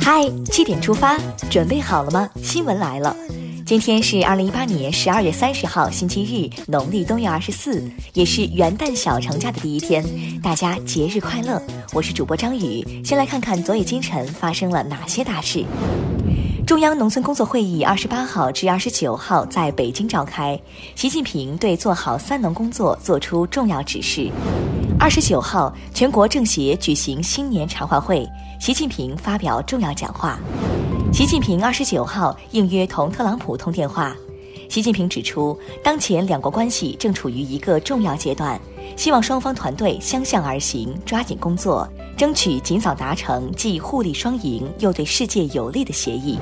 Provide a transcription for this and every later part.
嗨，七点出发，准备好了吗？新闻来了，今天是二零一八年十二月三十号，星期日，农历冬月二十四，也是元旦小长假的第一天，大家节日快乐！我是主播张宇，先来看看昨夜今晨发生了哪些大事。中央农村工作会议二十八号至二十九号在北京召开，习近平对做好“三农”工作作出重要指示。二十九号，全国政协举行新年茶话会，习近平发表重要讲话。习近平二十九号应约同特朗普通电话，习近平指出，当前两国关系正处于一个重要阶段，希望双方团队相向而行，抓紧工作。争取尽早达成既互利双赢又对世界有利的协议。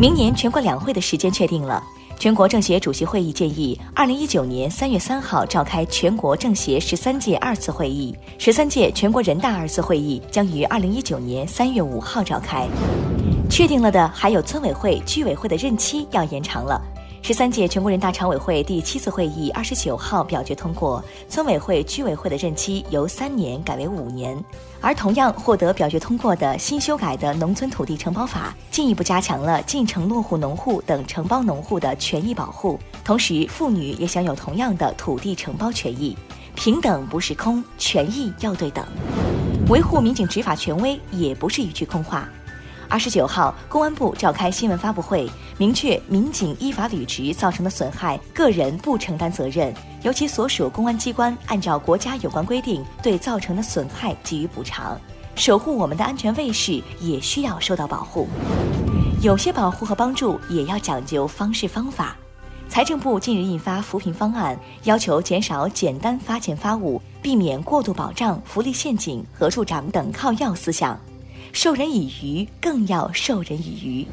明年全国两会的时间确定了，全国政协主席会议建议，二零一九年三月三号召开全国政协十三届二次会议，十三届全国人大二次会议将于二零一九年三月五号召开。确定了的还有村委会、居委会的任期要延长了。十三届全国人大常委会第七次会议二十九号表决通过，村委会、居委会的任期由三年改为五年。而同样获得表决通过的新修改的《农村土地承包法》，进一步加强了进城落户农户等承包农户的权益保护，同时妇女也享有同样的土地承包权益。平等不是空，权益要对等，维护民警执法权威也不是一句空话。二十九号，公安部召开新闻发布会，明确民警依法履职造成的损害，个人不承担责任，由其所属公安机关按照国家有关规定对造成的损害给予补偿。守护我们的安全卫士也需要受到保护，有些保护和帮助也要讲究方式方法。财政部近日印发扶贫方案，要求减少简单发钱发物，避免过度保障、福利陷阱和助长等靠要思想。授人以鱼，更要授人以渔。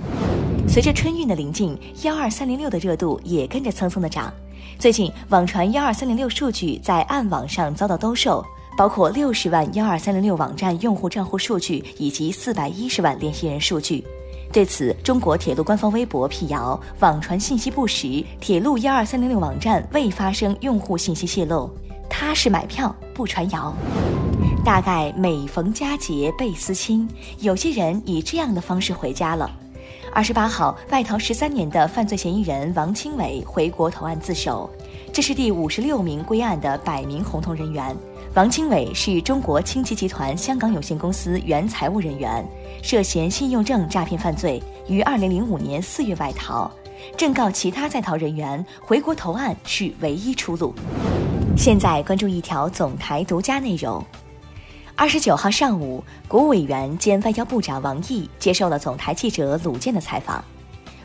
随着春运的临近，幺二三零六的热度也跟着蹭蹭的涨。最近网传幺二三零六数据在暗网上遭到兜售，包括六十万幺二三零六网站用户账户数据以及四百一十万联系人数据。对此，中国铁路官方微博辟谣，网传信息不实，铁路幺二三零六网站未发生用户信息泄露，踏实买票不传谣。大概每逢佳节倍思亲，有些人以这样的方式回家了。二十八号，外逃十三年的犯罪嫌疑人王清伟回国投案自首，这是第五十六名归案的百名红头人员。王清伟是中国清吉集团香港有限公司原财务人员，涉嫌信用证诈骗犯罪，于二零零五年四月外逃。正告其他在逃人员，回国投案是唯一出路。现在关注一条总台独家内容。二十九号上午，国务委员兼外交部长王毅接受了总台记者鲁健的采访。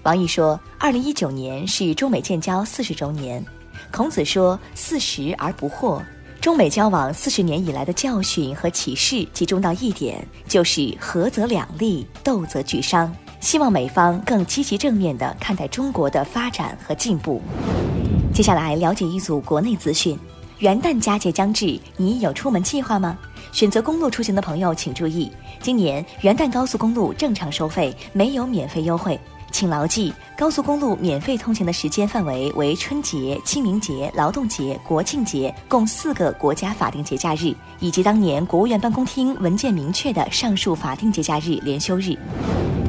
王毅说：“二零一九年是中美建交四十周年。孔子说‘四十而不惑’，中美交往四十年以来的教训和启示集中到一点，就是合则两利，斗则俱伤。希望美方更积极正面地看待中国的发展和进步。”接下来了解一组国内资讯：元旦佳节将至，你有出门计划吗？选择公路出行的朋友请注意，今年元旦高速公路正常收费，没有免费优惠，请牢记，高速公路免费通行的时间范围为春节、清明节、劳动节、国庆节共四个国家法定节假日，以及当年国务院办公厅文件明确的上述法定节假日连休日。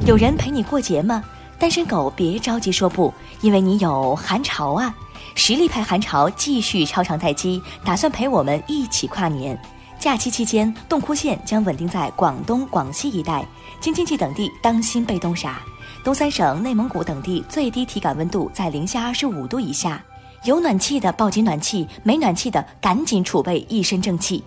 有人陪你过节吗？单身狗别着急说不，因为你有寒潮啊！实力派韩潮继续超长待机，打算陪我们一起跨年。假期期间，洞窟线将稳定在广东、广西一带，京津冀等地当心被冻傻。东三省、内蒙古等地最低体感温度在零下二十五度以下，有暖气的抱紧暖气，没暖气的赶紧储备一身正气。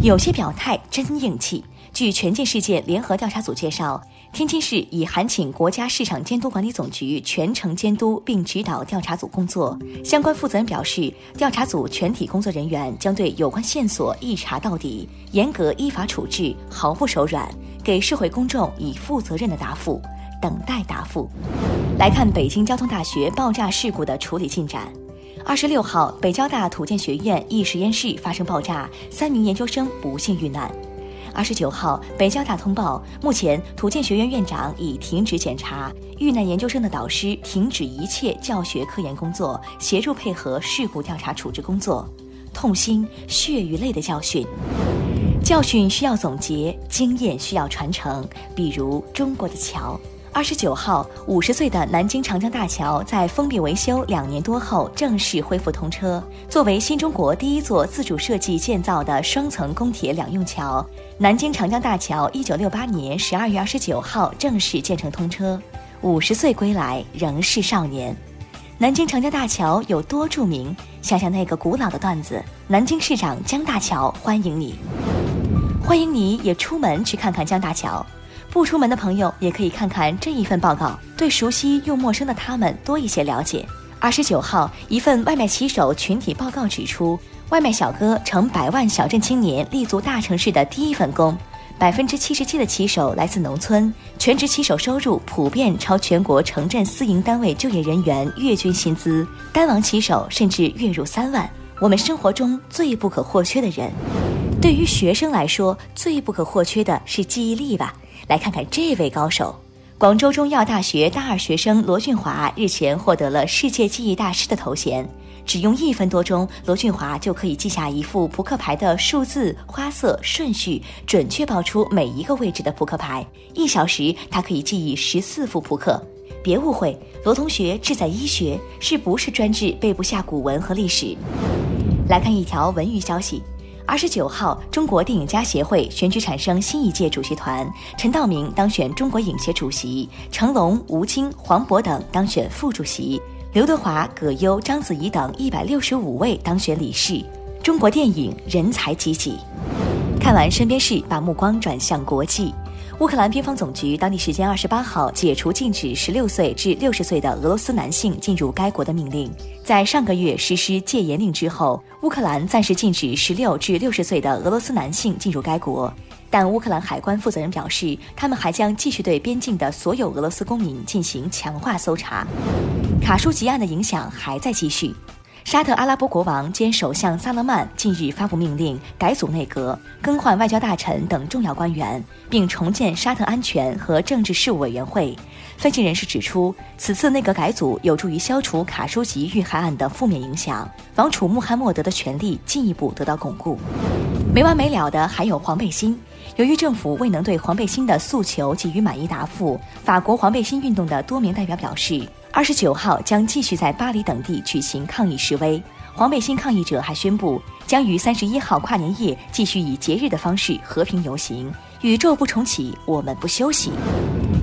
有些表态真硬气。据权健事件联合调查组介绍，天津市已函请国家市场监督管理总局全程监督并指导调查组工作。相关负责人表示，调查组全体工作人员将对有关线索一查到底，严格依法处置，毫不手软，给社会公众以负责任的答复。等待答复。来看北京交通大学爆炸事故的处理进展。二十六号，北交大土建学院一实验室发生爆炸，三名研究生不幸遇难。二十九号，北交大通报，目前土建学院院长已停职检查遇难研究生的导师，停止一切教学科研工作，协助配合事故调查处置工作。痛心血与泪的教训。教训需要总结，经验需要传承。比如中国的桥。二十九号，五十岁的南京长江大桥在封闭维修两年多后正式恢复通车。作为新中国第一座自主设计建造的双层公铁两用桥，南京长江大桥一九六八年十二月二十九号正式建成通车。五十岁归来仍是少年。南京长江大桥有多著名？想想那个古老的段子：“南京市长江大桥欢迎你，欢迎你也出门去看看江大桥。”不出门的朋友也可以看看这一份报告，对熟悉又陌生的他们多一些了解。二十九号，一份外卖骑手群体报告指出，外卖小哥成百万小镇青年立足大城市的第一份工。百分之七十七的骑手来自农村，全职骑手收入普遍超全国城镇私营单位就业人员月均薪资，单王骑手甚至月入三万。我们生活中最不可或缺的人，对于学生来说，最不可或缺的是记忆力吧。来看看这位高手，广州中医药大学大二学生罗俊华日前获得了世界记忆大师的头衔。只用一分多钟，罗俊华就可以记下一副扑克牌的数字、花色、顺序，准确报出每一个位置的扑克牌。一小时，他可以记忆十四副扑克。别误会，罗同学志在医学，是不是专治背不下古文和历史？来看一条文娱消息。二十九号，中国电影家协会选举产生新一届主席团，陈道明当选中国影协主席，成龙、吴京、黄渤等当选副主席，刘德华、葛优、章子怡等一百六十五位当选理事。中国电影人才济济。看完身边事，把目光转向国际。乌克兰边防总局当地时间二十八号解除禁止十六岁至六十岁的俄罗斯男性进入该国的命令。在上个月实施戒严令之后，乌克兰暂时禁止十六至六十岁的俄罗斯男性进入该国。但乌克兰海关负责人表示，他们还将继续对边境的所有俄罗斯公民进行强化搜查。卡舒吉案的影响还在继续。沙特阿拉伯国王兼首相萨勒曼近日发布命令，改组内阁，更换外交大臣等重要官员，并重建沙特安全和政治事务委员会。分析人士指出，此次内阁改组有助于消除卡舒吉遇害案的负面影响，王储穆罕默德的权力进一步得到巩固。没完没了的还有黄背心，由于政府未能对黄背心的诉求给予满意答复，法国黄背心运动的多名代表表示。二十九号将继续在巴黎等地举行抗议示威。黄背心抗议者还宣布，将于三十一号跨年夜继续以节日的方式和平游行。宇宙不重启，我们不休息。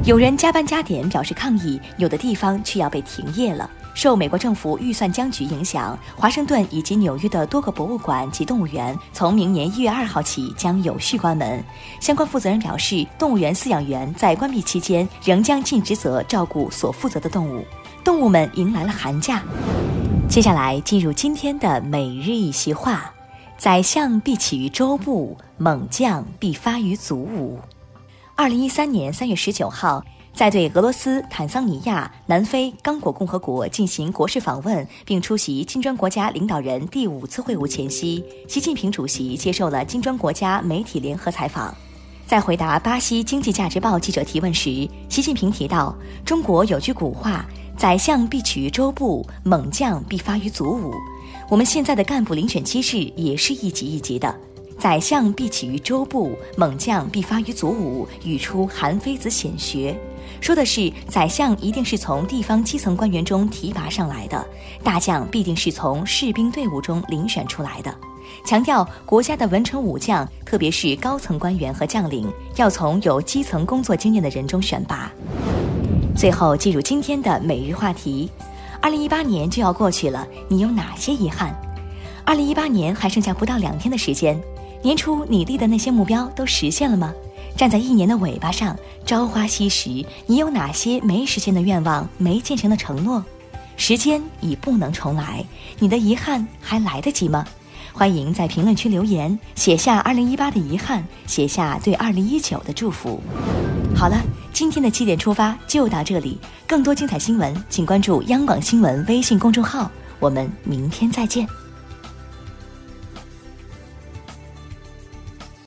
有人加班加点表示抗议，有的地方却要被停业了。受美国政府预算僵局影响，华盛顿以及纽约的多个博物馆及动物园从明年一月二号起将有序关门。相关负责人表示，动物园饲养员在关闭期间仍将尽职责照顾所负责的动物。动物们迎来了寒假。接下来进入今天的每日一席话：宰相必起于周部，猛将必发于卒伍。二零一三年三月十九号，在对俄罗斯、坦桑尼亚、南非、刚果共和国进行国事访问，并出席金砖国家领导人第五次会晤前夕，习近平主席接受了金砖国家媒体联合采访。在回答巴西《经济价值报》记者提问时，习近平提到，中国有句古话。宰相必起于州部，猛将必发于卒伍。我们现在的干部遴选机制也是一级一级的。宰相必起于州部，猛将必发于卒伍，语出韩非子显学，说的是宰相一定是从地方基层官员中提拔上来的，大将必定是从士兵队伍中遴选出来的。强调国家的文臣武将，特别是高层官员和将领，要从有基层工作经验的人中选拔。最后进入今天的每日话题，二零一八年就要过去了，你有哪些遗憾？二零一八年还剩下不到两天的时间，年初你立的那些目标都实现了吗？站在一年的尾巴上，朝花夕拾，你有哪些没实现的愿望、没建成的承诺？时间已不能重来，你的遗憾还来得及吗？欢迎在评论区留言，写下二零一八的遗憾，写下对二零一九的祝福。好了，今天的七点出发就到这里。更多精彩新闻，请关注央广新闻微信公众号。我们明天再见。